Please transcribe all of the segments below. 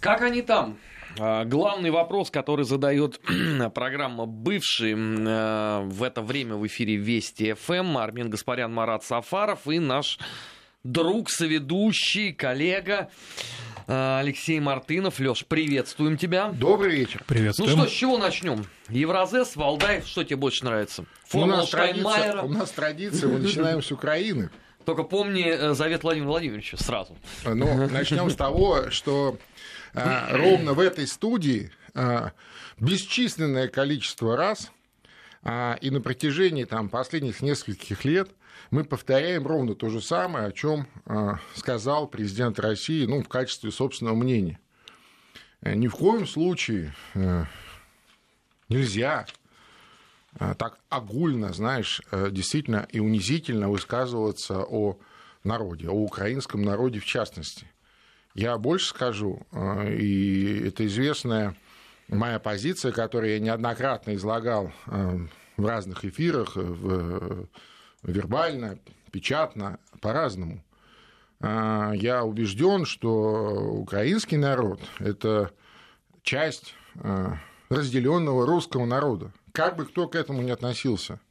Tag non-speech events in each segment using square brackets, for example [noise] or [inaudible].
Как они там? А, главный вопрос, который задает [clears throat] программа «Бывший» э, в это время в эфире Вести ФМ, Армин Гаспарян, Марат Сафаров и наш друг, соведущий, коллега э, Алексей Мартынов. Леш, приветствуем тебя. Добрый вечер. Приветствуем. Ну что, с чего начнем? Евразес, Валдай, что тебе больше нравится? Формула у нас Штайнмайера? У нас традиция, мы начинаем с Украины. Только помни э, завет Владимира Владимировича сразу. Ну, начнем с того, что ровно в этой студии а, бесчисленное количество раз а, и на протяжении там, последних нескольких лет мы повторяем ровно то же самое, о чем сказал президент России ну, в качестве собственного мнения. Э, ни в коем случае э, нельзя так огульно, знаешь, э, действительно и унизительно высказываться о народе, о украинском народе в частности. Я больше скажу, э, и это известная моя позиция, которую я неоднократно излагал э, в разных эфирах, в, вербально, печатно, по-разному. Э, я убежден, что украинский народ – это часть разделенного русского народа. Как бы кто к этому ни относился –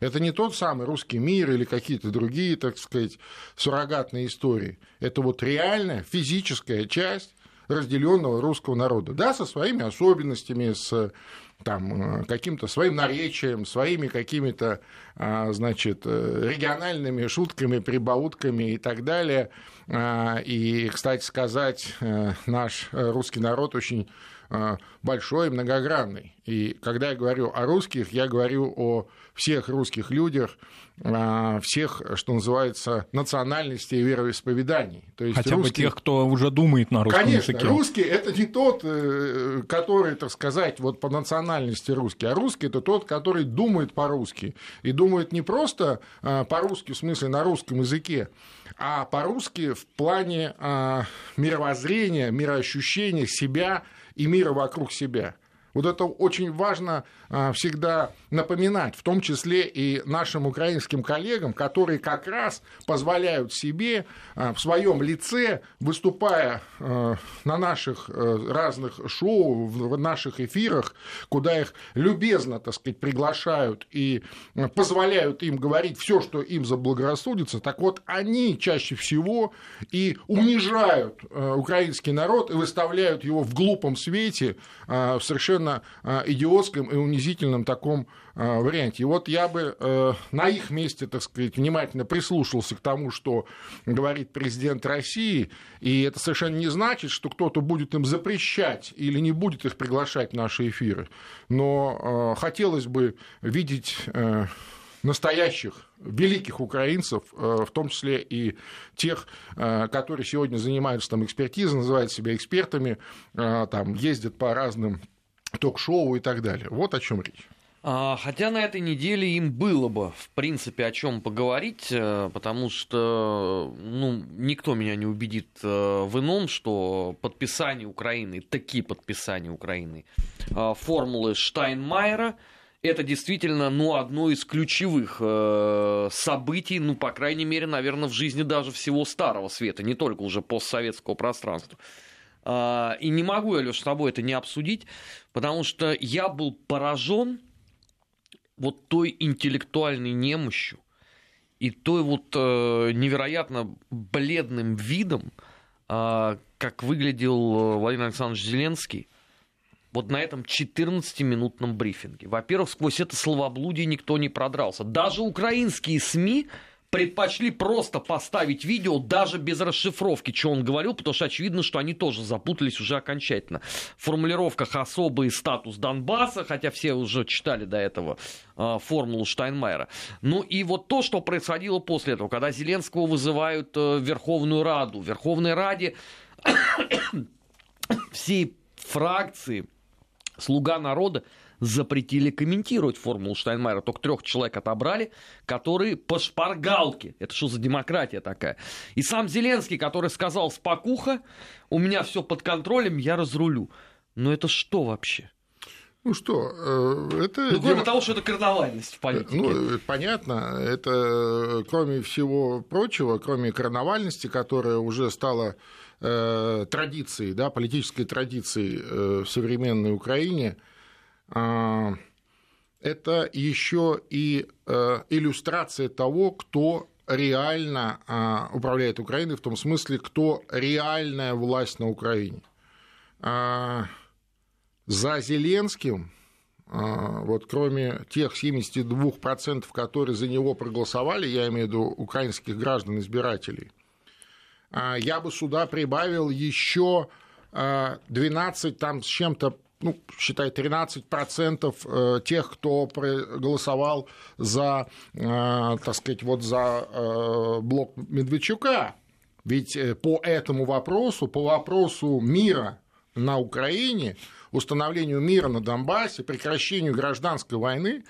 это не тот самый русский мир или какие-то другие, так сказать, суррогатные истории. Это вот реальная физическая часть разделенного русского народа. Да, со своими особенностями, с там, каким-то своим наречием, своими какими-то, а, значит, региональными шутками, прибаутками и так далее. А, и, кстати сказать, э, наш русский народ очень большой и многогранный. И когда я говорю о русских, я говорю о всех русских людях, а, всех, что называется, национальностей и вероисповеданий. То есть Хотя русские... бы тех, кто уже думает на русском Конечно, языке. русский – это не тот, э, который, так сказать, вот по национальности русский, а русский – это тот, который думает по-русски. И думает не просто по-русски, в смысле на русском языке, а по-русски в плане мировоззрения, мироощущения себя – и мира вокруг себя. Вот это очень важно а, всегда напоминать, в том числе и нашим украинским коллегам, которые как раз позволяют себе а, в своем лице, выступая а, на наших разных шоу, в наших эфирах, куда их любезно, так сказать, приглашают и позволяют им говорить все, что им заблагорассудится, так вот они чаще всего и унижают украинский народ и выставляют его в глупом свете совершенно совершенно а, идиотском и унизительном таком а, варианте. И вот я бы э, на их месте, так сказать, внимательно прислушался к тому, что говорит президент России, и это совершенно не значит, что кто-то будет им запрещать или не будет их приглашать в наши эфиры. Но э, хотелось бы видеть э, настоящих великих украинцев, в том числе и тех, которые сегодня занимаются там экспертизой, называют себя экспертами, там ездят по разным ток-шоу и так далее. Вот о чем речь. А, хотя на этой неделе им было бы, в принципе, о чем поговорить, э, потому что ну, никто меня не убедит э, в ином, что подписание Украины, такие подписания Украины, э, формулы Штайнмайера, это действительно ну, одно из ключевых событий, ну, по крайней мере, наверное, в жизни даже всего Старого Света, не только уже постсоветского пространства. А, и не могу я, Леш, с тобой это не обсудить, потому что я был поражен вот той интеллектуальной немощью и той вот э, невероятно бледным видом, э, как выглядел Владимир Александрович Зеленский вот на этом 14-минутном брифинге. Во-первых, сквозь это словоблудие никто не продрался. Даже украинские СМИ предпочли просто поставить видео даже без расшифровки, что он говорил, потому что очевидно, что они тоже запутались уже окончательно. В формулировках особый статус Донбасса, хотя все уже читали до этого э, формулу Штайнмайера. Ну и вот то, что происходило после этого, когда Зеленского вызывают э, в Верховную Раду. В Верховной Раде [coughs] всей фракции «Слуга народа» запретили комментировать формулу Штайнмайера. Только трех человек отобрали, которые по шпаргалке. Это что за демократия такая? И сам Зеленский, который сказал спокуха, у меня все под контролем, я разрулю. Но это что вообще? Ну что, э, это... Ну, кроме дем... того, что это карнавальность в политике. Ну, понятно. Это, кроме всего прочего, кроме карнавальности, которая уже стала э, традиции, да, политической традиции э, в современной Украине, э, это еще и э, иллюстрация того, кто реально э, управляет Украиной, в том смысле, кто реальная власть на Украине. Э, за Зеленским а, вот кроме тех 72%, которые за него проголосовали, я имею в виду украинских граждан-избирателей, а, я бы сюда прибавил еще 12 там с чем-то ну, считай, 13% э, тех, кто проголосовал за, э, так сказать, вот за э, блок Медведчука. Ведь по этому вопросу, по вопросу мира на Украине, установлению мира на Донбассе, прекращению гражданской войны,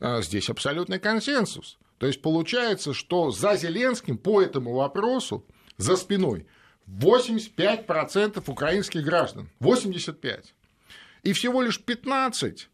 здесь абсолютный консенсус. То есть получается, что за Зеленским по этому вопросу за спиной 85% украинских граждан. 85. И всего лишь 15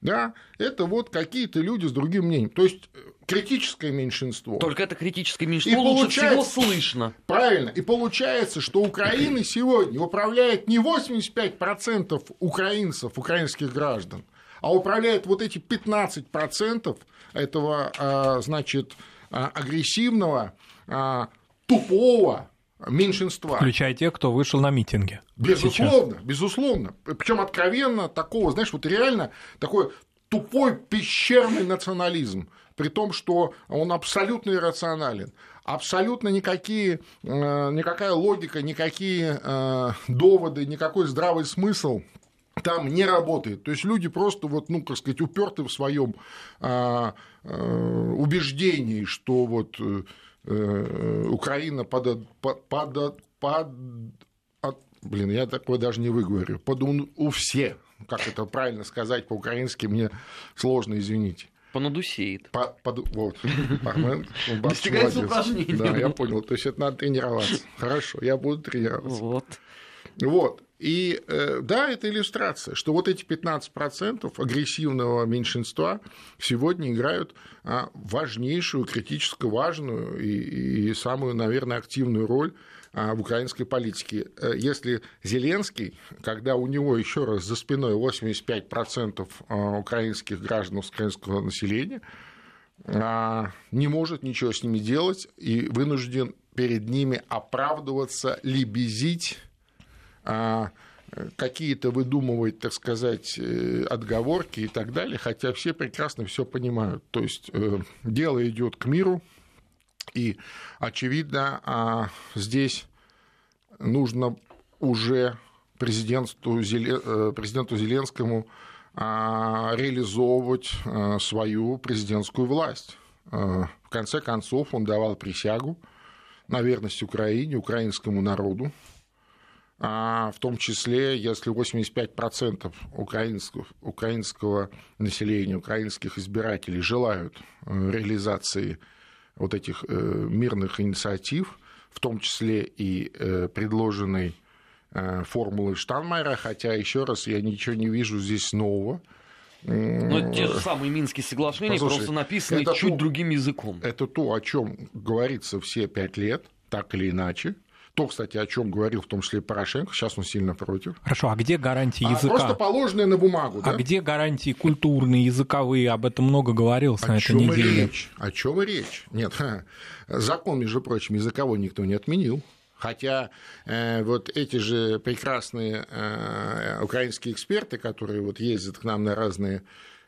да, это вот какие-то люди с другим мнением. То есть э, критическое меньшинство. Только это критическое меньшинство и лучше всего слышно. Правильно. И получается, что Украина сегодня управляет не 85% украинцев, украинских граждан, а управляет вот эти 15% этого, а, значит, а, агрессивного, а, тупого, меньшинства. Включая тех, кто вышел на митинги. Безусловно, сейчас. безусловно. Причем откровенно такого, знаешь, вот реально такой тупой пещерный национализм, при том, что он абсолютно иррационален. Абсолютно никакие, э, никакая логика, никакие э, доводы, никакой здравый смысл там не работает. То есть люди просто вот, ну, как сказать, уперты в своем э, убеждении, что вот Украина под, под, под, под от, блин, я такое даже не выговорю, под у все, как это правильно сказать по-украински, мне сложно, извините. Понадусеет. По, под, вот. Достигается упражнение. Да, я понял. То есть это надо тренироваться. Хорошо, я буду тренироваться. Вот. Вот. И э, да, это иллюстрация, что вот эти 15% агрессивного меньшинства сегодня играют а, важнейшую, критически важную и, и самую, наверное, активную роль а, в украинской политике. Э, если Зеленский, когда у него еще раз за спиной 85% а, украинских граждан украинского населения, не может ничего с ними делать и вынужден перед ними оправдываться, лебезить а какие-то выдумывать, так сказать, э, отговорки и так далее, хотя все прекрасно все понимают. То есть э, дело идет к миру, и, очевидно, а здесь нужно уже президенту, э, президенту Зеленскому а, реализовывать свою президентскую власть. В конце концов, он давал присягу на верность Украине, украинскому народу, в том числе, если 85% украинского, украинского населения, украинских избирателей желают э, реализации вот этих э, мирных инициатив, в том числе и э, предложенной формулы Штанмайера, хотя, еще раз, я ничего не вижу здесь нового. Но это те же самые Минские соглашения, Послушай, просто написаны чуть то, другим языком. Это то, о чем говорится все пять лет, так или иначе. То, кстати, о чем говорил в том числе Порошенко, сейчас он сильно против. Хорошо, а где гарантии а языка? Просто положенные на бумагу. А да? где гарантии культурные, языковые? Об этом много говорилось о на этой неделе. Речь? О чем речь? Нет, закон, между прочим, языковой никто не отменил. Хотя э, вот эти же прекрасные э, украинские эксперты, которые вот ездят к нам на разные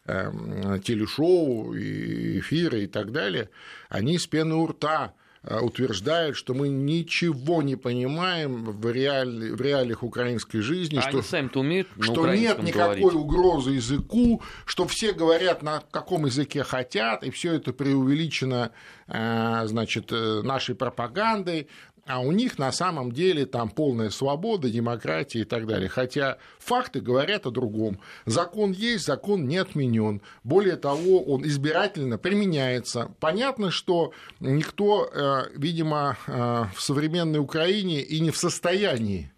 э, телешоу, и эфиры и так далее, они с пены у рта утверждают, что мы ничего не понимаем в, реаль... в реалиях украинской жизни, а что, сами-то умеют что нет никакой говорить. угрозы языку, что все говорят на каком языке хотят, и все это преувеличено э, значит, э, нашей пропагандой, а у них на самом деле там полная свобода, демократия и так далее. Хотя факты говорят о другом. Закон есть, закон не отменен. Более того, он избирательно применяется. Понятно, что никто, э, видимо, э, в современной Украине и не в состоянии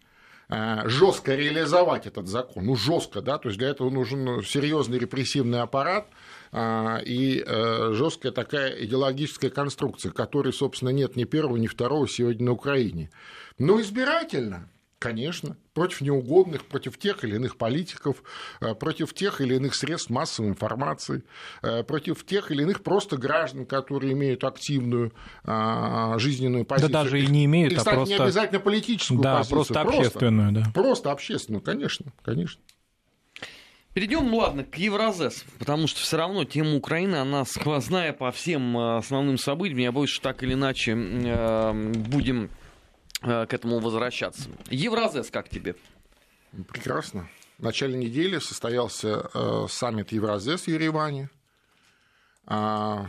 э, жестко реализовать этот закон, ну жестко, да, то есть для этого нужен серьезный репрессивный аппарат и жесткая такая идеологическая конструкция, которой, собственно, нет ни первого, ни второго сегодня на Украине. Но избирательно, Конечно, против неугодных, против тех или иных политиков, э, против тех или иных средств массовой информации, э, против тех или иных просто граждан, которые имеют активную а, жизненную позицию. Да даже и не имеют, и, кстати, а просто... не обязательно политическую да, позицию. просто общественную, просто, да. Просто общественную, конечно, конечно. Перейдем, ну ладно, к Евразес, потому что все равно тема Украины, она сквозная по всем э, основным событиям. Я боюсь, что так или иначе будем Э, к этому возвращаться. Евразес как тебе? Прекрасно. В начале недели состоялся э, саммит Евразес в Ереване. А,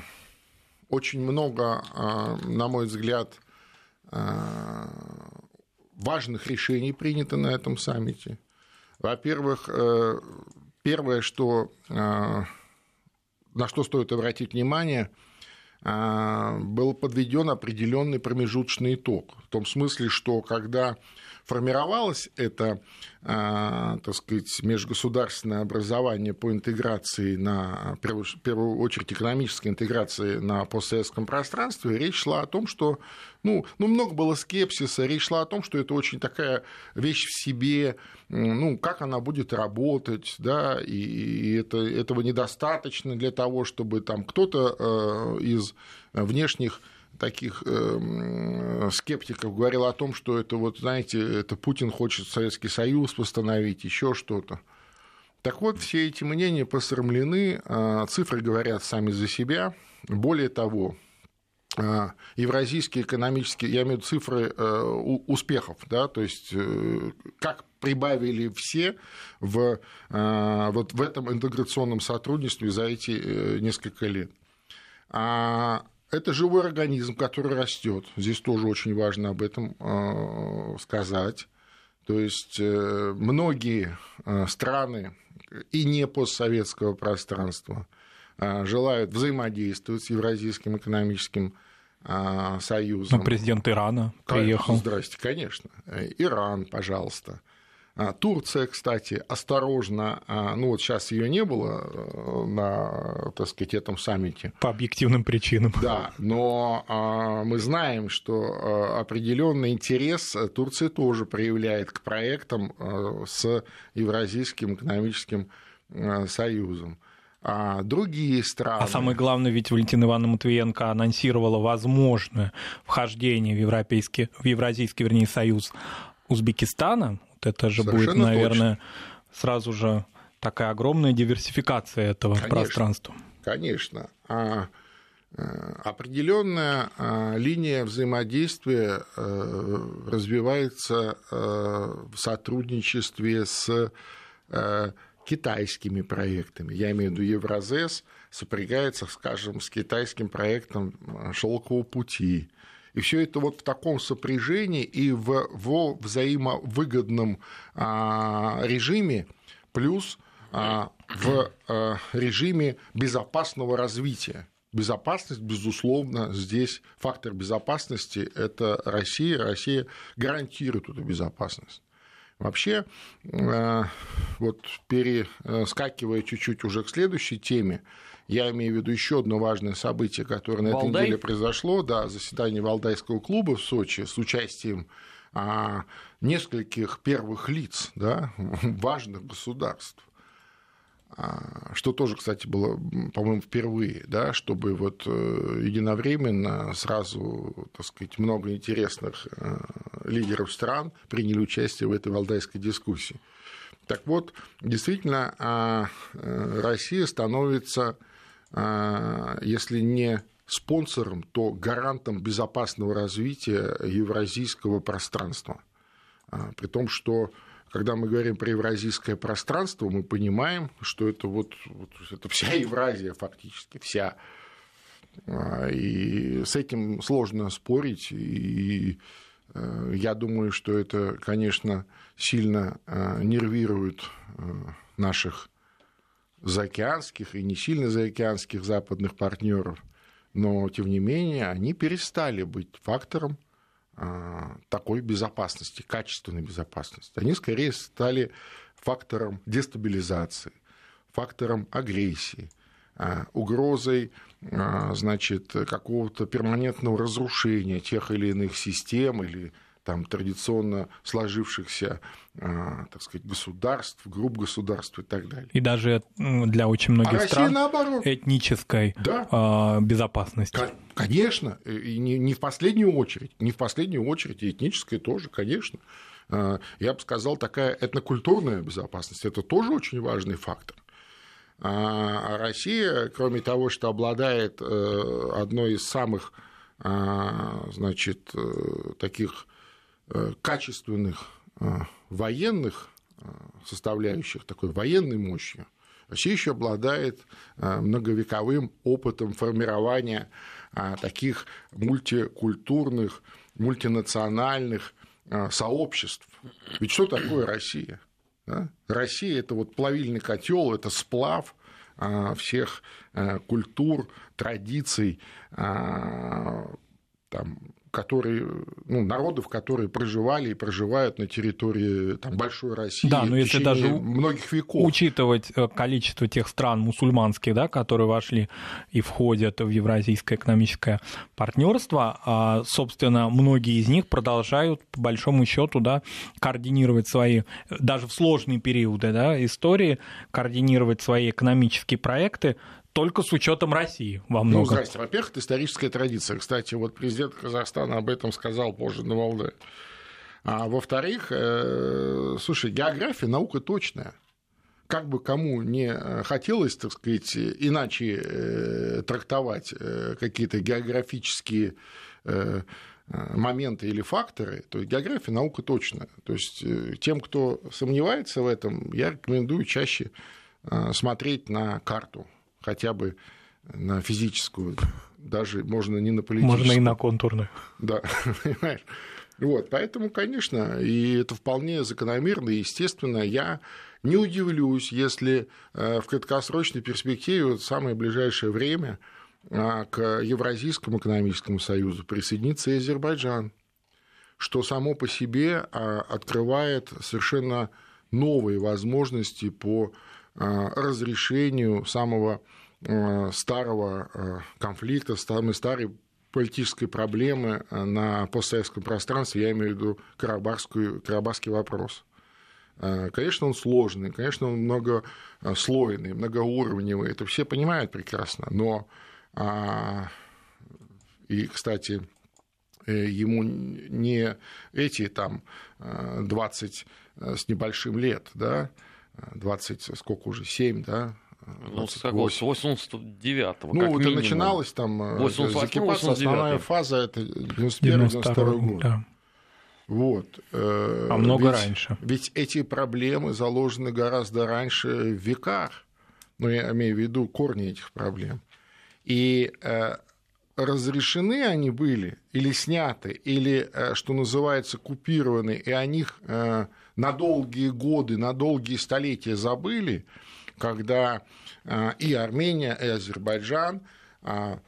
очень много, а, на мой взгляд, а, важных решений принято на этом саммите. Во-первых, э, первое, что, на что стоит обратить внимание – а, был подведен определенный промежуточный итог. В том смысле, что когда формировалось. Это, а, так сказать, межгосударственное образование по интеграции на, в первую очередь, экономической интеграции на постсоветском пространстве, речь шла о том, что, ну, ну, много было скепсиса, речь шла о том, что это очень такая вещь в себе, ну, как она будет работать, да, и это, этого недостаточно для того, чтобы там кто-то э, из внешних таких э, скептиков говорил о том, что это вот, знаете, это Путин хочет Советский Союз восстановить, еще что-то. Так вот, все эти мнения посрамлены, а цифры говорят сами за себя. Более того, а, евразийские экономические, я имею в виду цифры э, успехов, да, то есть э, как прибавили все в, вот в этом интеграционном сотрудничестве за эти несколько лет. А это живой организм, который растет. Здесь тоже очень важно об этом э, сказать. То есть э, многие э, страны и не постсоветского пространства желают взаимодействовать с Евразийским экономическим союзом. Но президент Ирана приехал. Здрасте, конечно. Иран, пожалуйста. А, Турция, кстати, осторожно, а, ну вот сейчас ее не было э, на, так сказать, этом саммите. По объективным причинам. Да, но а, мы знаем, что определенный интерес Турция тоже проявляет к проектам с Евразийским экономическим союзом. А другие страны. А самое главное, ведь Валентина Ивановна Матвиенко анонсировала возможное вхождение в, европейский, в Евразийский, вернее, союз Узбекистана, это же Совершенно будет, наверное, точно. сразу же такая огромная диверсификация этого конечно, пространства. Конечно. А э, определенная а, линия взаимодействия э, развивается э, в сотрудничестве с китайскими проектами. Я имею в виду Евразес сопрягается, скажем, с китайским проектом Шелкового пути и все это вот в таком сопряжении и в, в взаимовыгодном а, режиме, плюс а, в а, режиме безопасного развития. Безопасность, безусловно, здесь фактор безопасности – это Россия. Россия гарантирует эту безопасность. Вообще, вот перескакивая чуть-чуть уже к следующей теме, я имею в виду еще одно важное событие, которое на этой Валдай? неделе произошло, да, заседание Валдайского клуба в Сочи с участием а, нескольких первых лиц, да, [laughs] важных государств а, что тоже, кстати, было, по-моему, впервые, да, чтобы вот э, единовременно сразу, так сказать, много интересных э, лидеров стран приняли участие в этой валдайской дискуссии. Так вот, действительно, а, э, Россия становится если не спонсором, то гарантом безопасного развития евразийского пространства. А, при том, что когда мы говорим про евразийское пространство, мы понимаем, что это вот, вот это вся [laughs] Евразия фактически, вся. А, и с этим сложно спорить. И э, я думаю, что это, конечно, сильно нервирует э, наших заокеанских и не сильно заокеанских западных партнеров, но тем не менее они перестали быть фактором такой безопасности, качественной безопасности. Они скорее стали фактором дестабилизации, фактором агрессии, угрозой значит, какого-то перманентного разрушения тех или иных систем или там, традиционно сложившихся, а, так сказать, государств, групп государств и так далее. И даже для очень многих а стран наоборот. этнической да. А, безопасности. Конечно, и не в последнюю очередь, не в последнюю очередь, и этническая тоже, конечно. А, я бы сказал, такая этнокультурная безопасность – это тоже очень важный фактор. А Россия, кроме того, что обладает э, одной из самых значит, э, таких качественных э, военных э, составляющих, такой военной мощью, Россия еще обладает многовековым опытом формирования таких мультикультурных, мультинациональных сообществ. Ведь что такое Россия? Россия это вот плавильный котел, это сплав всех культур, традиций, там, которые, ну, народов, которые проживали и проживают на территории там, большой России да, но если даже многих веков. Учитывать э, количество тех стран мусульманских, да, которые вошли и входят в Евразийское экономическое партнерство, а, собственно, многие из них продолжают, по большому счету, да, координировать свои, даже в сложные периоды да, истории, координировать свои экономические проекты только с учетом России во многом. Ну, здрасте. Во-первых, это историческая традиция. Кстати, вот президент Казахстана об этом сказал позже на Валдае. А во-вторых, э, слушай, география наука точная. Как бы кому не хотелось, так сказать, иначе э, трактовать э, какие-то географические э, моменты или факторы, то география наука точная. То есть э, тем, кто сомневается в этом, я рекомендую чаще э, смотреть на карту хотя бы на физическую, даже можно не на политическую. Можно и на контурную. Да, [laughs] понимаешь. Вот, поэтому, конечно, и это вполне закономерно и естественно. Я не удивлюсь, если э, в краткосрочной перспективе, вот в самое ближайшее время, э, к Евразийскому экономическому союзу присоединится и Азербайджан, что само по себе э, открывает совершенно новые возможности по разрешению самого Э, старого э, конфликта, самой старой политической проблемы э, на постсоветском пространстве, я имею в виду карабахскую, карабахский вопрос. Конечно, он сложный, конечно, он многослойный, многоуровневый, это все понимают прекрасно, но а, и, кстати, ему не эти там 20 с небольшим лет, да, 20, сколько уже, 7, да, ну, с какого? С 89-го, Ну, это минимум. начиналось там 88 э, основная фаза, это 91-92 год. Да. Вот. Э, а много ведь, раньше. Ведь эти проблемы заложены гораздо раньше в веках. Ну, я имею в виду корни этих проблем. И э, разрешены они были или сняты, или, что называется, купированы, и о них на долгие годы, на долгие столетия забыли – когда а, и Армения, и Азербайджан а,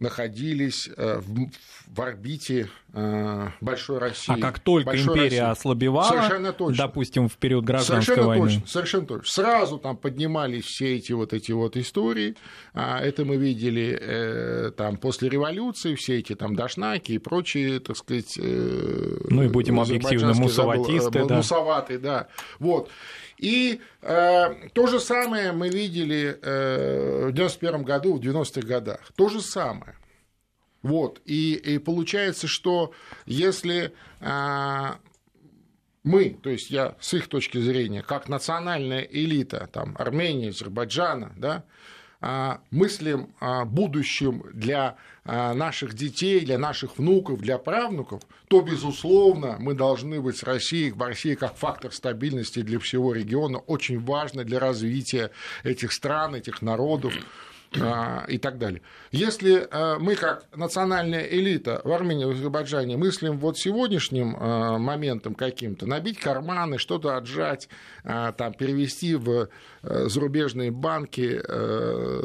находились э, в, орбите э, большой России. А как только большой империя России. ослабевала, совершенно точно. допустим, в период гражданской совершенно войны. Точно, совершенно точно. Сразу там поднимались все эти вот эти вот истории. А, это мы видели э, там после революции, все эти там дашнаки и прочие, так сказать... Ну и будем объективны, мусаватисты, забыл, да. Мусаваты, да. Вот. И то же самое мы видели э, в 91 году, в 90-х годах. То же самое. Вот. И, и получается, что если э, мы, то есть я с их точки зрения, как национальная элита там, Армении, Азербайджана, да, а, мыслим о будущем для а, наших детей, для наших внуков, для правнуков, то, безусловно, мы должны быть с Россией, в России как фактор стабильности для всего региона, очень важно для развития этих стран, этих народов, а, и так далее. Если а, мы, как национальная элита в Армении, в Азербайджане, мыслим вот сегодняшним а, моментом каким-то, набить карманы, что-то отжать, там, перевести в зарубежные банки,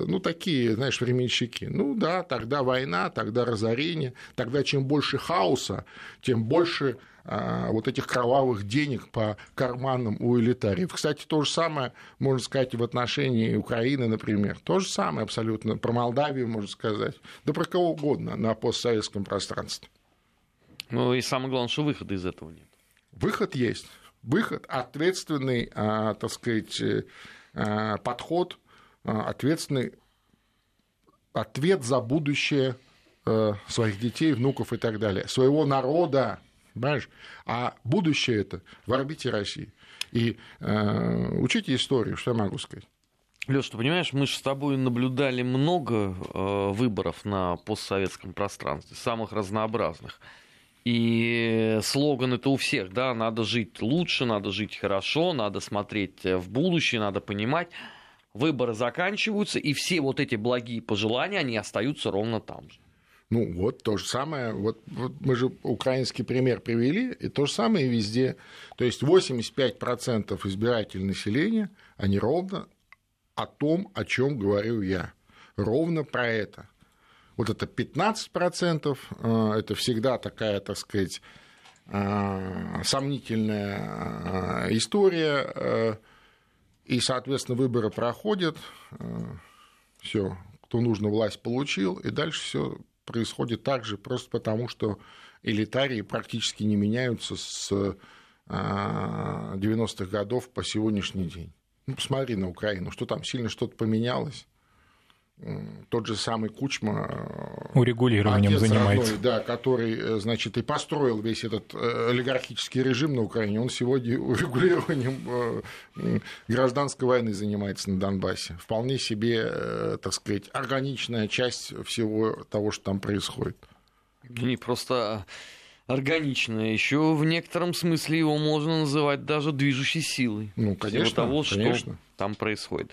ну, такие, знаешь, временщики. Ну, да, тогда война, тогда разорение, тогда чем больше хаоса, тем больше а, вот этих кровавых денег по карманам у элитариев. Кстати, то же самое можно сказать и в отношении Украины, например. То же самое абсолютно. Про Молдавию можно сказать. Да про кого угодно на постсоветском пространстве. Ну и самое главное, что выхода из этого нет. Выход есть. Выход ответственный, а, так сказать, э, а, подход, ответственный ответ за будущее э, своих детей, внуков и так далее, своего народа, Понимаешь? А будущее это в орбите России. И э, учите историю, что я могу сказать. Леш, ты понимаешь, мы же с тобой наблюдали много э, выборов на постсоветском пространстве, самых разнообразных. И слоган это у всех, да, надо жить лучше, надо жить хорошо, надо смотреть в будущее, надо понимать. Выборы заканчиваются, и все вот эти благие пожелания, они остаются ровно там же. Ну, вот то же самое, вот, вот мы же украинский пример привели, и то же самое везде. То есть 85% избирателей населения, они ровно о том, о чем говорю я. Ровно про это. Вот это 15%, э, это всегда такая, так сказать, э, сомнительная э, история, и, соответственно, выборы проходят, все, кто нужно, власть получил, и дальше все происходит так же, просто потому что элитарии практически не меняются с 90-х а, годов по сегодняшний день. Ну, посмотри на Украину, что там сильно что-то поменялось тот же самый Кучма, э, урегулированием занимается, родной, да, который, э, значит, и построил весь этот э, олигархический режим на Украине, он сегодня [laughs] урегулированием гражданской войны занимается на Донбассе. Вполне себе, так сказать, органичная часть всего того, что там происходит. Не просто органичная, еще в некотором смысле его можно называть даже движущей силой. Ну, конечно, всего того, конечно. что там происходит.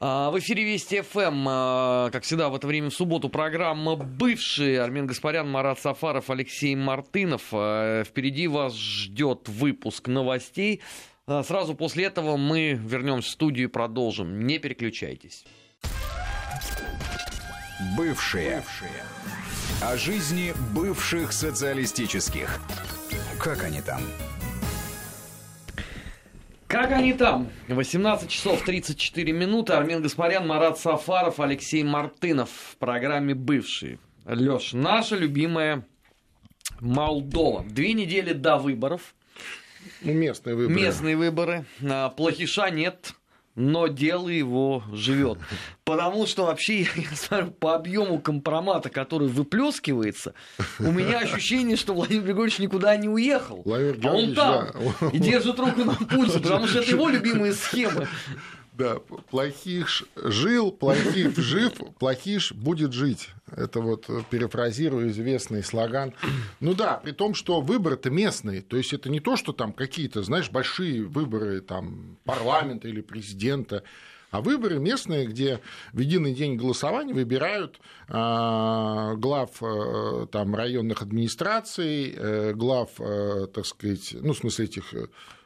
А, в эфире Вести ФМ, а, как всегда, в это время в субботу программа «Бывшие». Армен Гаспарян, Марат Сафаров, Алексей Мартынов. А, впереди вас ждет выпуск новостей. Сразу после этого мы вернемся в студию и продолжим. Не переключайтесь. Бывшие. О жизни бывших социалистических. Как они там? Как они там? 18 часов 34 минуты. Армен Гаспарян, Марат Сафаров, Алексей Мартынов в программе «Бывшие». Леш, наша любимая Молдова. Две недели до выборов. Местные выборы. Местные выборы. А, плохиша нет но дело его живет. [laughs] Потому что вообще, я смотрю, по объему компромата, который выплескивается, у меня [laughs] ощущение, что Владимир Григорьевич никуда не уехал. Владимир а он там да. и держит руку на пульсе, потому что это его любимые схемы. [laughs] Да, плохих жил, плохих [laughs] жив, плохиш будет жить. Это вот э, перефразирую известный слоган. Ну да, при том, что выборы-то местные. То есть это не то, что там какие-то, знаешь, большие выборы там, парламента или президента. А выборы местные, где в единый день голосования выбирают а, глав а, там, районных администраций, а, глав, так сказать, ну, в смысле этих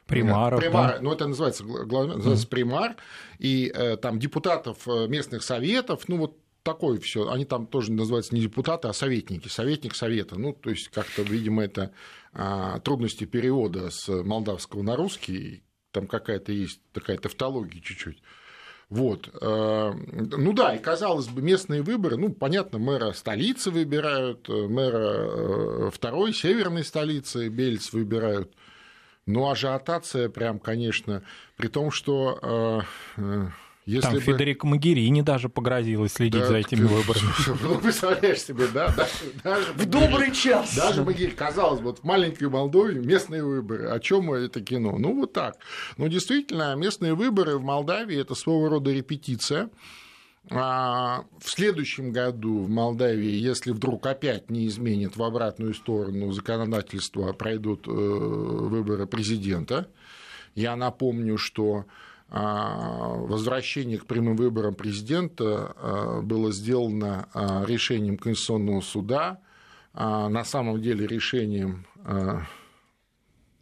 Примаров, примар, да? ну это называется, называется mm. примар, и э, там депутатов э, местных советов, ну вот такое все. Они там тоже называются не депутаты, а советники, советник совета. Ну, то есть как-то, видимо, это а, трудности перевода с молдавского на русский, там какая-то есть такая тавтология чуть-чуть. Вот. Э, ну да, и казалось бы, местные выборы, ну, понятно, мэра столицы выбирают, мэра второй северной столицы, Бельц выбирают. Ну, ажиотация прям, конечно, при том, что э, э, если Там бы... Федерико Магерини даже погрозилось следить да, за этими выборами. [laughs] Ну, представляешь себе, да? Даже, даже, в добрый час. Даже Магерини, казалось бы, вот в маленькой Молдове местные выборы. О чем это кино? Ну, вот так. Но действительно, местные выборы в Молдавии – это своего рода репетиция в следующем году в Молдавии, если вдруг опять не изменит в обратную сторону законодательства, пройдут э, выборы президента. Я напомню, что возвращение к прямым выборам президента было сделано решением Конституционного суда, на самом деле решением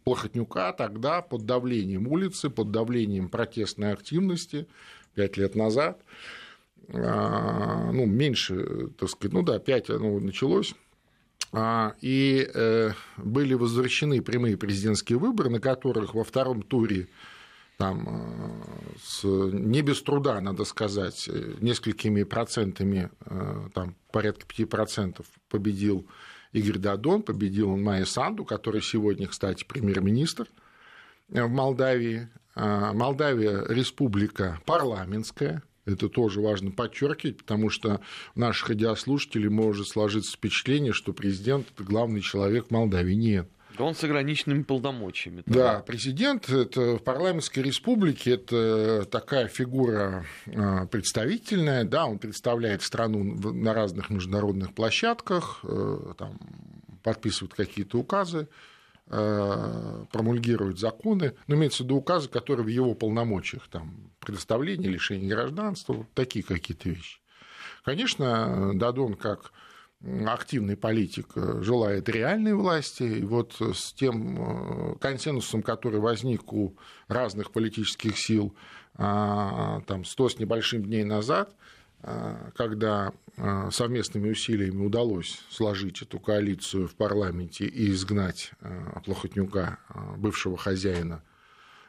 Плохотнюка тогда под давлением улицы, под давлением протестной активности пять лет назад, а, ну, меньше, так сказать, ну да, пять оно началось, а, и э, были возвращены прямые президентские выборы, на которых во втором туре там, э, с, не без труда, надо сказать, несколькими процентами, э, там, порядка 5% победил Игорь Дадон, победил он Майя Санду, который сегодня, кстати, премьер-министр в Молдавии. А, Молдавия республика парламентская, это тоже важно подчеркивать, потому что у наших радиослушателей может сложиться впечатление, что президент – это главный человек в Молдавии. Нет. Да он с ограниченными полномочиями. Да, президент это, в парламентской республике это такая фигура а, представительная, да, он представляет страну на разных международных площадках, э, там, подписывает какие-то указы, промульгирует законы, но имеется в виду указы, которые в его полномочиях, там, предоставление, лишение гражданства, вот такие какие-то вещи. Конечно, Дадон как активный политик э, желает реальной власти. И вот с тем э, консенсусом, который возник у разных политических сил а, там, 100 с небольшим дней назад, когда а, совместными усилиями удалось сложить эту коалицию в парламенте и изгнать Плохотнюка, бывшего хозяина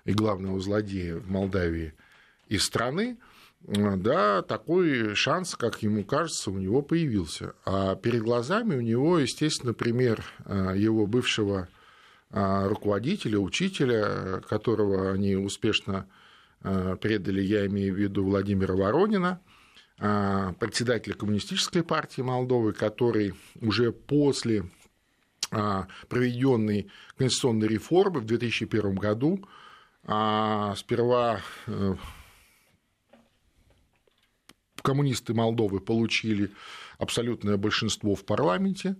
и главного злодея в Молдавии, из страны, да, такой шанс, как ему кажется, у него появился. А перед глазами у него, естественно, пример а, его бывшего а, руководителя, учителя, которого они успешно а, предали, я имею в виду Владимира Воронина, председателя Коммунистической партии Молдовы, который уже после проведенной конституционной реформы в 2001 году сперва э, коммунисты Молдовы получили абсолютное большинство в парламенте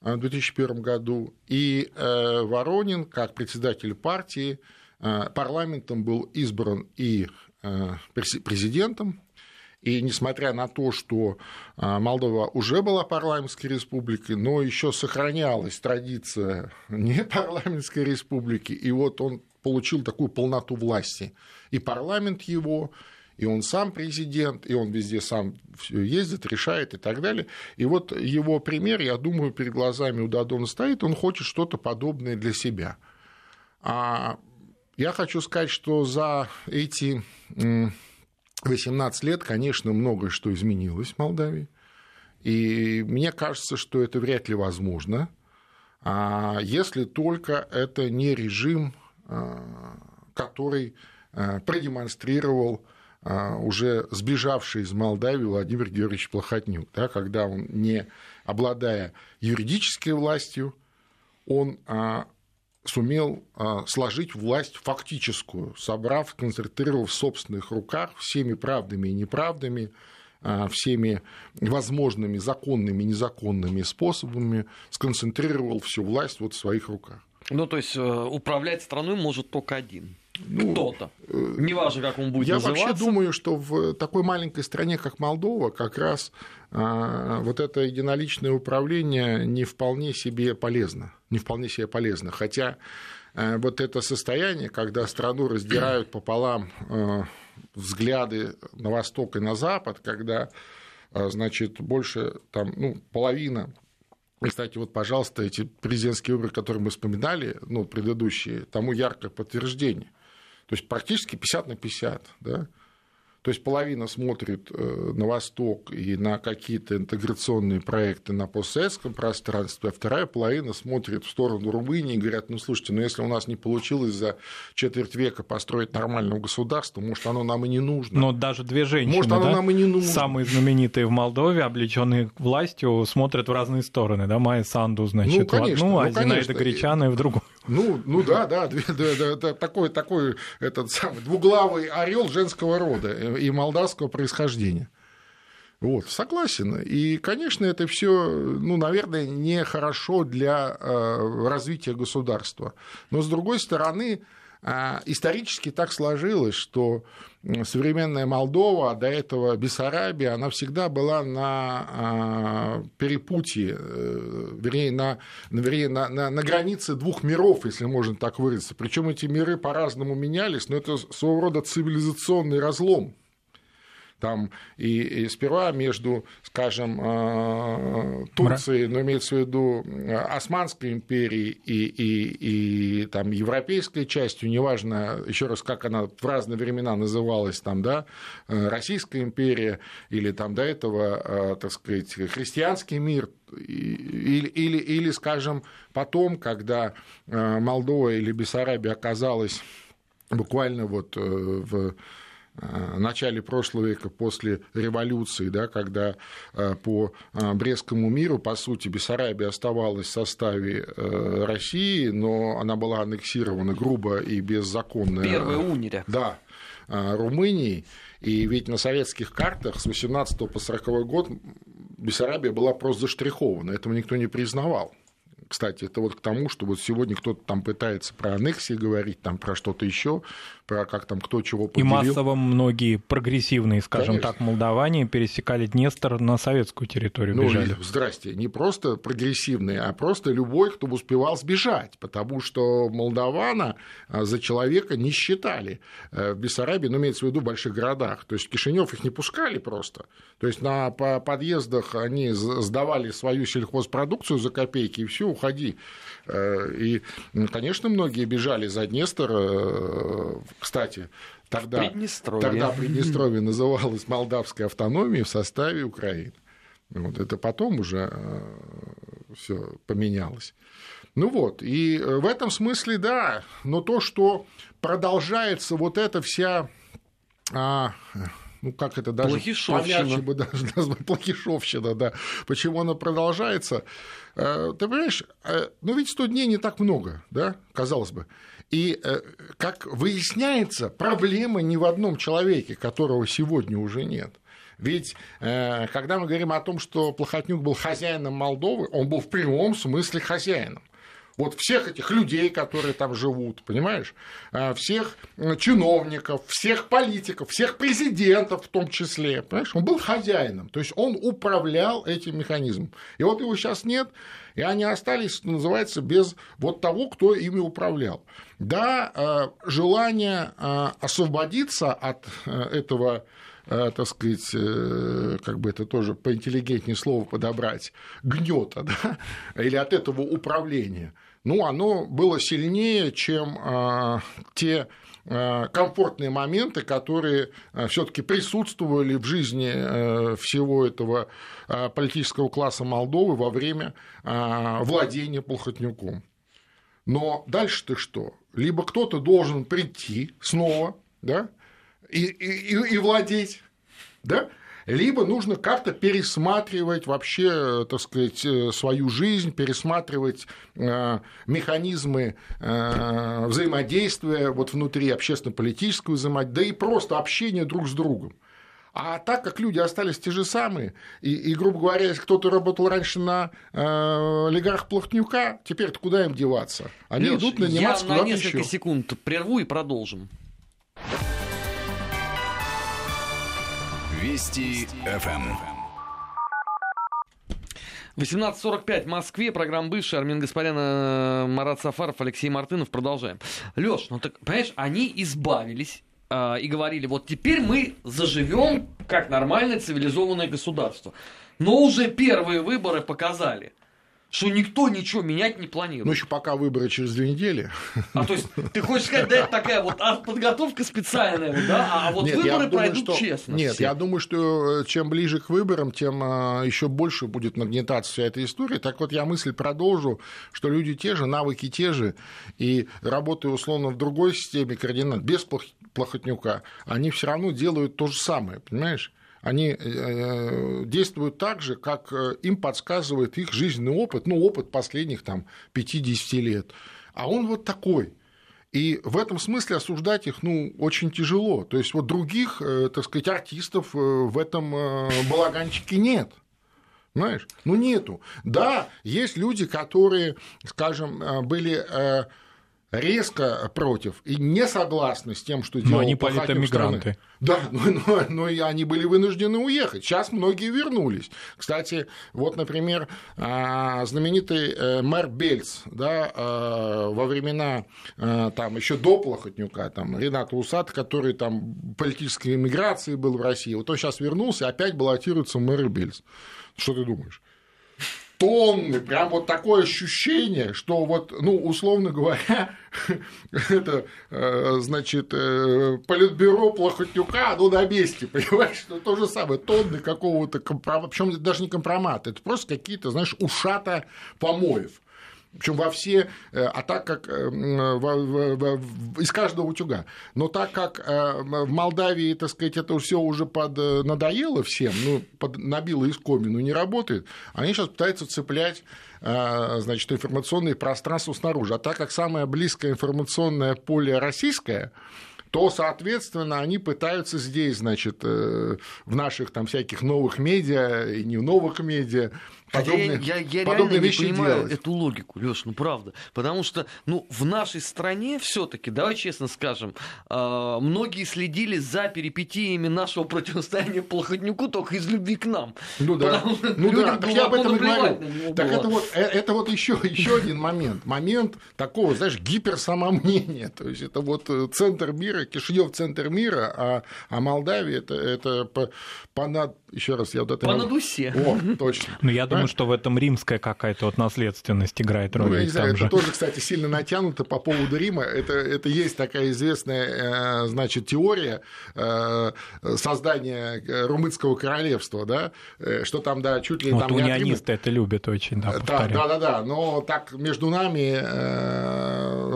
в 2001 году, и э, Воронин, как председатель партии, э, парламентом был избран и э, президентом, и несмотря на то, что Молдова уже была парламентской республикой, но еще сохранялась традиция [laughs] не парламентской республики, и вот он получил такую полноту власти. И парламент его, и он сам президент, и он везде сам ездит, решает и так далее. И вот его пример, я думаю, перед глазами у Дадона стоит, он хочет что-то подобное для себя. А я хочу сказать, что за эти 18 лет, конечно, многое что изменилось в Молдавии. И мне кажется, что это вряд ли возможно, а если только это не режим, а, который а, продемонстрировал уже сбежавший из Молдавии Владимир Георгиевич Плохотнюк, да, когда он, не обладая юридической властью, он сумел а, сложить власть фактическую, собрав, концентрировав в собственных руках всеми правдами и неправдами, всеми возможными законными и незаконными способами, сконцентрировал всю власть вот в своих руках. Ну, то есть э, управлять страной может только один ну, кто-то. Э, Неважно, как он будет я называться. Я вообще думаю, что в такой маленькой стране, как Молдова, как раз а, вот это единоличное управление не вполне себе полезно. Не вполне себе полезно. Хотя а, вот это состояние, когда страну раздирают пополам а, взгляды на восток и на запад, когда значит, больше там, ну, половина кстати, вот, пожалуйста, эти президентские выборы, которые мы вспоминали, ну, предыдущие, тому яркое подтверждение. То есть практически 50 на 50. Да? То есть половина смотрит э, на восток и на какие-то интеграционные проекты на постсоветском пространстве, а вторая половина смотрит в сторону Румынии и говорят, ну слушайте, ну если у нас не получилось за четверть века построить нормальное государство, может оно нам и не нужно. Но даже две женщины, может, оно да, нам и не нужно. самые знаменитые в Молдове, облеченные властью, смотрят в разные стороны, да, Майя Санду, значит, ну, конечно, в одну, а ну, Зинаида Гречана в другую. Ну, ну [laughs] да, да, такой, такой этот самый двуглавый орел женского рода и молдавского происхождения. Вот, согласен. И, конечно, это все, ну, наверное, нехорошо для э, развития государства. Но, с другой стороны, а, исторически так сложилось, что современная Молдова, а до этого Бессарабия, она всегда была на а, перепутье, э, вернее, на, вернее на, на, на границе двух миров, если можно так выразиться. Причем эти миры по-разному менялись, но это своего рода цивилизационный разлом там и, и сперва между, скажем, э, Турцией, но имеется в виду э, Османской империей и, и, и там, европейской частью, неважно, еще раз, как она в разные времена называлась, там, да, э, Российская империя или там до этого, так сказать, христианский мир, или, или, или, скажем, потом, когда Молдова или Бессарабия оказалась буквально вот в начале прошлого века, после революции, да, когда э, по э, Брестскому миру, по сути, Бессарабия оставалась в составе России, но она была аннексирована грубо и беззаконно. Первая униря. Да, Румынией. И ведь на советских картах с 18 по 40 год Бессарабия была просто заштрихована, этого никто не признавал. Кстати, это вот к тому, что вот сегодня кто-то там пытается про аннексии говорить, там про что-то еще, про как там кто чего поделил. И массово многие прогрессивные, скажем Конечно. так, молдаване пересекали Днестр на советскую территорию, ну, бежали. Здрасте, не просто прогрессивные, а просто любой, кто успевал сбежать, потому что молдавана а, за человека не считали э, в Бессарабии, ну, имеется в виду в больших городах. То есть Кишинев их не пускали просто. То есть на подъездах они сдавали свою сельхозпродукцию за копейки, и все, уходи. Э, и, конечно, многие бежали за Днестр. Э, кстати, тогда Приднестровье, тогда Приднестровье называлось Молдавской автономией в составе Украины. Вот это потом уже э, все поменялось. Ну вот, и в этом смысле, да, но то, что продолжается вот эта вся а, ну как это даже помягче бы даже [laughs] назвать, плохишовщина, да, почему она продолжается. Э, ты понимаешь, э, ну ведь 100 дней не так много, да, казалось бы. И, э, как выясняется, проблема не в одном человеке, которого сегодня уже нет. Ведь когда мы говорим о том, что Плохотнюк был хозяином Молдовы, он был в прямом смысле хозяином вот всех этих людей, которые там живут, понимаешь, а, всех чиновников, всех политиков, всех президентов в том числе, понимаешь, он был хозяином, то есть он управлял этим механизмом. И вот его сейчас нет, и они остались, называется, без вот того, кто ими управлял. Да, а, желание а, освободиться от этого так сказать, э, как бы это тоже поинтеллигентнее слово подобрать, гнета, [laughs] да, или от этого управления – ну, оно было сильнее, чем а, те а, комфортные моменты, которые а, все-таки присутствовали в жизни э, всего этого политического класса Молдовы во время владения Полхотнюком. Но дальше ты что? Либо кто-то должен прийти снова, да, и, и, и владеть, да, либо нужно как-то пересматривать вообще, так сказать, э, свою жизнь, пересматривать э, механизмы э, взаимодействия вот внутри общественно-политического взаимодействия, да и просто общения друг с другом. А так как люди остались те же самые, и, и грубо говоря, если кто-то работал раньше на э, олигарх Плохтнюка, теперь-то куда им деваться? Они Леш, идут наниматься Я на несколько еще. секунд прерву и продолжим. Вести ФМ. 18.45 в Москве. Программа «Бывший». Армин Гаспарян, э, Марат Сафаров, Алексей Мартынов. Продолжаем. Леш, ну так, понимаешь, они избавились э, и говорили, вот теперь мы заживем как нормальное цивилизованное государство. Но уже первые выборы показали – что никто ничего менять не планирует. Ну, еще пока выборы через две недели. А то есть, ты хочешь сказать, да, это такая вот подготовка специальная, да, а вот нет, выборы думаю, пройдут что... честно. Нет, все. я думаю, что э, чем ближе к выборам, тем а, еще больше будет нагнетаться вся эта история. Так вот, я мысль продолжу, что люди те же, навыки те же, и работая условно в другой системе координат, без плохотнюка, они все равно делают то же самое, понимаешь? Они э, э, действуют так же, как э, им подсказывает их жизненный опыт, ну, опыт последних там 50 лет. А он вот такой. И в этом смысле осуждать их ну, очень тяжело. То есть вот других, так сказать, артистов в этом балаганчике нет. Понимаешь? Ну, нету. Да, есть люди, которые, скажем, были резко против и не согласны с тем, что делал Но они политэмигранты. Да, [laughs] но, но, но и они были вынуждены уехать. Сейчас многие вернулись. Кстати, вот, например, а, знаменитый э, мэр Бельц, да, а, во времена а, там еще до Плохотнюка, там Рената Усат, который там политической эмиграции был в России, вот он сейчас вернулся, опять баллотируется мэр Бельц. Что ты думаешь? Тонны, прям вот такое ощущение, что вот, ну, условно говоря, [laughs] это, э, значит, э, политбюро Плохотнюка, ну, на месте, [laughs] понимаешь, что то же самое, тонны какого-то компромата, причем даже не компромата, это просто какие-то, знаешь, ушата помоев причем во все, э, а так как э, из каждого утюга. Но так как э, в Молдавии, так сказать, это все уже под, надоело всем, ну, под, набило искомину, не работает, они сейчас пытаются цеплять значит, информационное пространство снаружи. А так как самое близкое информационное поле российское, то, соответственно, они пытаются здесь, значит, в наших там всяких новых медиа и не в новых медиа подобные, я, я, я подобные вещи не понимаю делать. эту логику, Леш, ну правда. Потому что ну, в нашей стране все-таки, давай честно скажем, э, многие следили за перипетиями нашего противостояния Плохотнюку только из любви к нам. Ну да, ну да, так я об этом и говорю. Так это вот, э, это вот еще, еще один момент. Момент такого, знаешь, гиперсамомнения. То есть это вот э, центр мира, Кишинев центр мира, а, а Молдавия это, это по, по, еще раз, я вот это... По надусе. О, точно. Ну, я думаю, что в этом римская какая-то вот наследственность играет роль. Ну, я не знаю, это же... тоже, кстати, сильно натянуто по поводу Рима. Это, это есть такая известная, э, значит, теория э, создания э, румынского королевства, да, что там, да, чуть ли вот там... унионисты это любят очень, да, да, да, да, да, но так между нами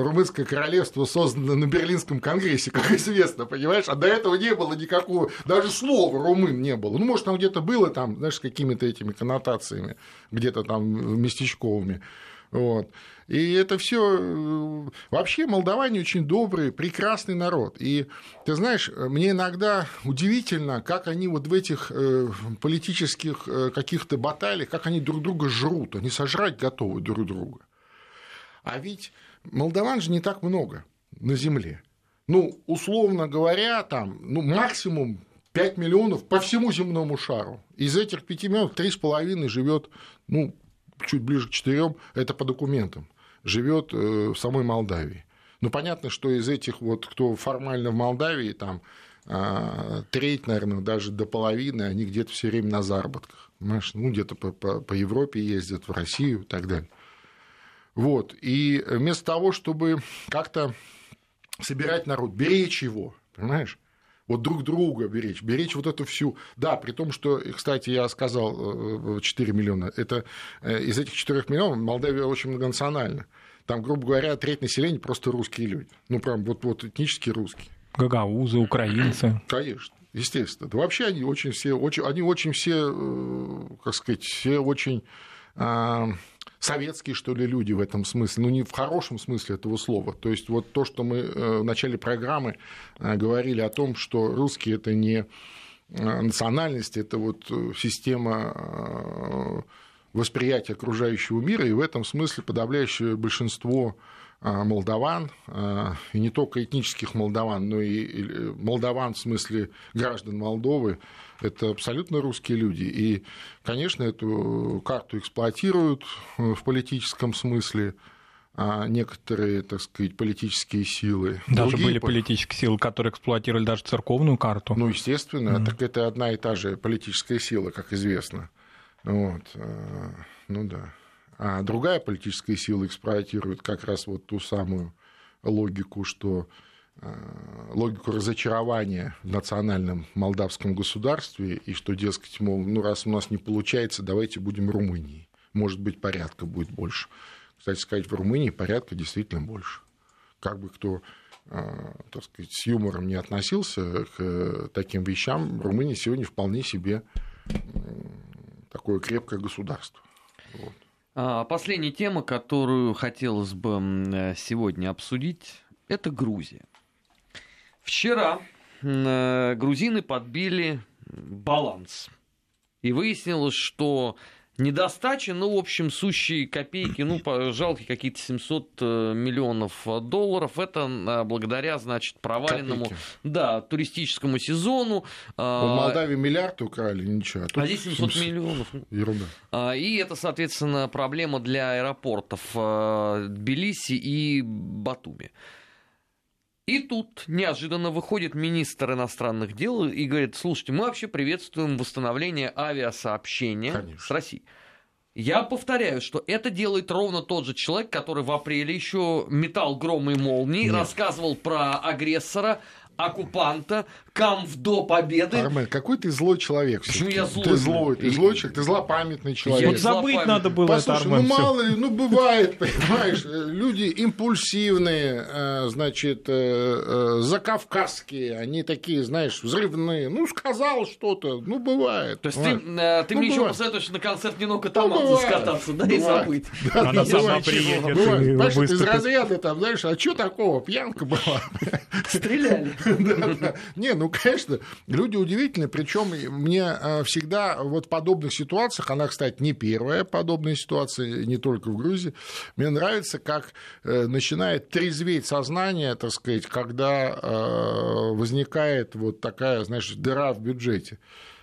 румынское королевство создано на Берлинском конгрессе, как известно, понимаешь, а до этого не было никакого, даже слова румын не было. Ну, может, там где-то было, там, знаешь, с какими-то этими коннотациями, где-то там местечковыми. Вот. И это все э, вообще молдаване очень добрый, прекрасный народ. И ты знаешь, мне иногда удивительно, как они вот в этих э, политических э, каких-то баталиях, как они друг друга жрут, они сожрать готовы друг друга. А ведь молдаван же не так много на земле. Ну, условно говоря, там, ну, максимум 5 миллионов по всему земному шару. Из этих 5 миллионов 3,5 живет, ну, чуть ближе к 4, это по документам, живет э, в самой Молдавии. Ну, понятно, что из этих вот, кто формально в Молдавии, там, а, треть, наверное, даже до половины, они где-то все время на заработках. Понимаешь? Ну, где-то по, по, по Европе ездят, в Россию и так далее. Вот. И вместо того, чтобы как-то собирать народ, беречь его, понимаешь? вот друг друга беречь, беречь вот эту всю... Да, при том, что, кстати, я сказал 4 э, миллиона, это э, из этих 4 миллионов Молдавия очень многонациональна. Там, грубо говоря, треть населения просто русские люди. Ну, прям вот, вот этнически русские. Гагаузы, украинцы. [clears throat] Конечно, естественно. Да вообще они очень все, очень, они очень все, э, как сказать, все очень а, советские, что ли, люди в этом смысле, ну, не в хорошем смысле этого слова. То есть вот то, что мы э, в начале программы э, говорили о том, что русские – это не э, национальность, это вот система восприятия окружающего мира, и в этом смысле подавляющее большинство молдаван, и не только этнических молдаван, но и молдаван в смысле граждан Молдовы, это абсолютно русские люди. И, конечно, эту карту эксплуатируют э, в политическом смысле а некоторые, так сказать, политические силы. Даже Другие... были политические силы, которые эксплуатировали даже церковную карту. Ну, естественно, mm-hmm. так это одна и та же политическая сила, как известно. Вот. Э, ну да. А другая политическая сила эксплуатирует как раз вот ту самую логику, что логику разочарования в национальном молдавском государстве, и что, дескать, мол, ну раз у нас не получается, давайте будем Румынией. Может быть, порядка будет больше. Кстати сказать, в Румынии порядка действительно больше. Как бы кто э, так сказать, с юмором не относился к таким вещам, Румыния сегодня вполне себе такое крепкое государство. Вот. А, последняя тема, которую хотелось бы сегодня обсудить, это Грузия. Вчера э, грузины подбили баланс. И выяснилось, что Недостача, ну, в общем, сущие копейки, ну, жалкие какие-то 700 э, миллионов долларов. Это а, благодаря, значит, проваленному да, туристическому сезону. А, в Молдавии миллиард украли, ничего. А, а здесь 700 миллионов. Ерунда. И это, соответственно, проблема для аэропортов Тбилиси и Батуми. И тут неожиданно выходит министр иностранных дел и говорит, слушайте, мы вообще приветствуем восстановление авиасообщения Конечно. с Россией. Я повторяю, что это делает ровно тот же человек, который в апреле еще метал громы и молнии, Нет. рассказывал про агрессора, оккупанта, камв до победы. Армен, какой ты злой человек. Почему я злой? Ты злой, ты злой человек, ты злопамятный человек. Вот забыть надо было Послушай, это, Армен, ну мало ли, ну бывает, [laughs] понимаешь, люди импульсивные, э, значит, э, э, закавказские, они такие, знаешь, взрывные. Ну, сказал что-то, ну, бывает. То есть ты, ты ну, мне еще посоветуешь на концерт Нино Катамадзе ну, скататься, да, и забыть. [laughs] Она сама приедет. Понимаешь, из разряда там, знаешь, а что такого, пьянка была. Стреляли. [laughs] Не, ну, конечно, люди удивительные, причем мне э, всегда вот в подобных ситуациях, она, кстати, не первая подобная ситуация, не только в Грузии, мне нравится, как э, начинает трезветь сознание, так сказать, когда э, возникает вот такая, знаешь, дыра в бюджете.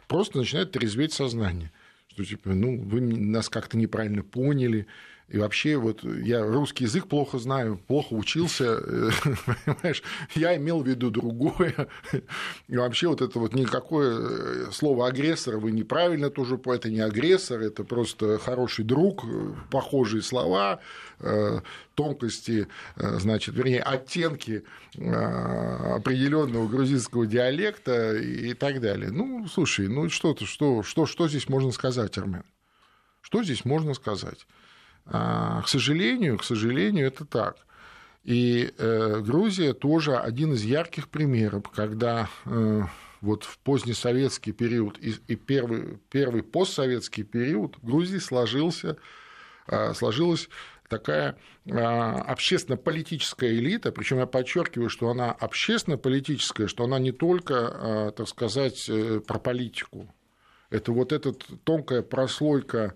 Просто начинает трезветь сознание что типа, ну, вы нас как-то неправильно поняли, и вообще, вот я русский язык плохо знаю, плохо учился, [laughs] понимаешь, я имел в виду другое. И вообще вот это вот никакое э, слово агрессор вы неправильно тоже, это не агрессор, это просто хороший друг, похожие слова, э, тонкости, э, значит, вернее, оттенки определенного грузинского диалекта и так далее. Ну, слушай, ну что, что, что, что здесь можно сказать, Армен? Что здесь можно сказать? А, к сожалению, к сожалению, это так. И э, Грузия тоже один из ярких примеров, когда э, вот в позднесоветский период и, первый, первый постсоветский период в Грузии сложился, э, сложилась такая общественно-политическая элита, причем я подчеркиваю, что она общественно-политическая, что она не только, так сказать, про политику. Это вот эта тонкая прослойка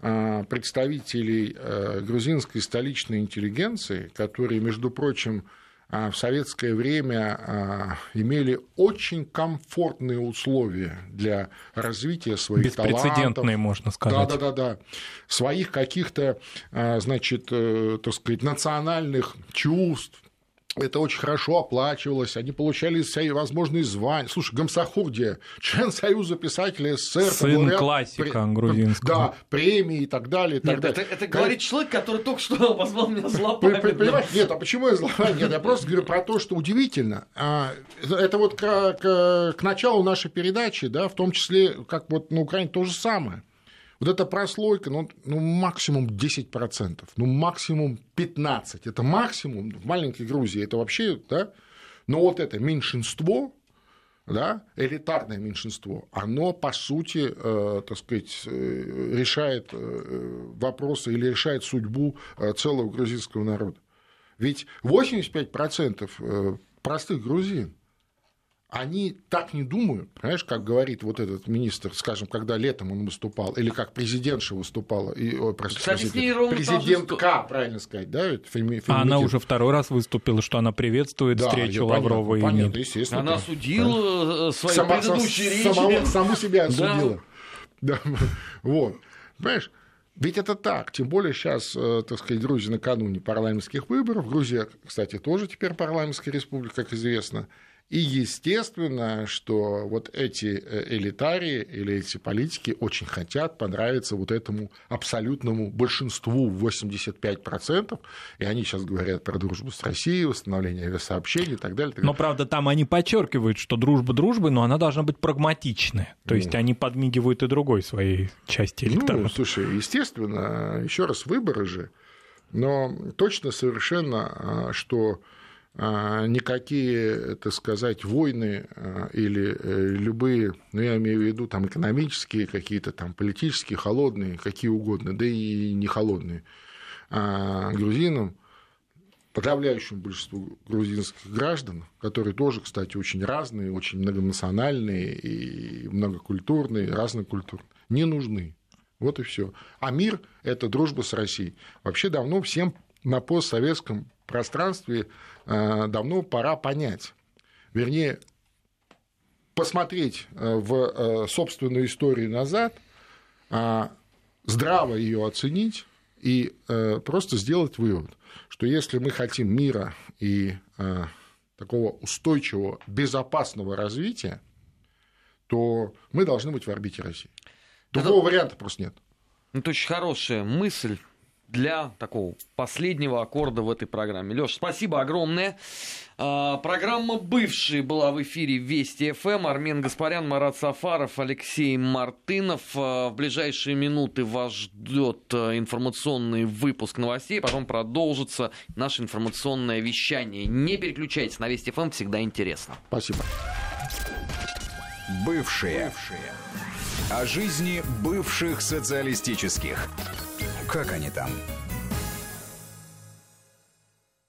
представителей э, грузинской столичной интеллигенции, которые, между прочим, а, в советское время а, имели очень комфортные условия для развития своих Беспрецедентные, талантов. можно сказать. Да, да, да, да. Своих каких-то, значит, э, так сказать, национальных чувств, это очень хорошо оплачивалось, они получали возможные звания. Слушай, Гамсахурдия, [laughs] член Союза писателей СССР. Сын лауреат, классика пре... грузинского. Да, премии и так далее. И так Нет, далее. это, это говорит человек, который только что [laughs] обозвал меня злопамятным. Нет, а почему я злопамятный? Нет, я просто говорю про то, что удивительно. А, это вот к, к, к началу нашей передачи, да, в том числе, как вот на Украине то же самое. Вот эта прослойка, ну, ну максимум 10%, ну максимум 15%. Это максимум в маленькой Грузии, это вообще, да, но вот это меньшинство, да, элитарное меньшинство, оно, по сути, э, так сказать, э, решает э, вопросы или решает судьбу э, целого грузинского народа. Ведь 85% э, простых грузин они так не думают, понимаешь, как говорит вот этот министр, скажем, когда летом он выступал, или как президентша выступала, и, о, простите, Кстати, президент, президентка, правильно сказать, да, феми, а она уже второй раз выступила, что она приветствует да, встречу Лаврова и понятно, естественно. Она осудила да. свои Сама, предыдущие речи. Самого, саму себя осудила. Да. да. [laughs] Вот, понимаешь, ведь это так, тем более сейчас, э, так сказать, Грузия накануне парламентских выборов, Грузия, кстати, тоже теперь парламентская республика, как известно, и естественно, что вот эти э, элитарии или эти политики очень хотят понравиться вот этому абсолютному большинству 85%, и они сейчас говорят про дружбу с Россией, восстановление авиасообщений и так далее. Но, правда, там они подчеркивают, что дружба дружбы, но она должна быть прагматичной. То есть ну. они подмигивают и другой своей части электората. Ну, слушай, естественно, еще раз, выборы же, но точно совершенно, а, что никакие, так сказать, войны а, или э, любые, ну, я имею в виду там экономические какие-то, там политические, холодные, какие угодно, да и не холодные, а, грузинам, подавляющему большинству грузинских граждан, которые тоже, кстати, очень разные, очень многонациональные и многокультурные, разнокультурные, не нужны. Вот и все. А мир – это дружба с Россией. Вообще давно всем на постсоветском пространстве э, давно пора понять. Вернее, посмотреть э, в э, собственную историю назад, а, здраво ее оценить и просто сделать вывод, что если мы хотим мира и такого устойчивого, безопасного развития, то мы должны быть в орбите России. Другого это... варианта просто нет. Это очень хорошая мысль для такого последнего аккорда в этой программе. Леш, спасибо огромное. А, программа «Бывшие» была в эфире Вести ФМ. Армен Гаспарян, Марат Сафаров, Алексей Мартынов. А, в ближайшие минуты вас ждет а, информационный выпуск новостей. Потом продолжится наше информационное вещание. Не переключайтесь на Вести ФМ, всегда интересно. Спасибо. Бывшие. Бывшие. О жизни бывших социалистических. Как они там?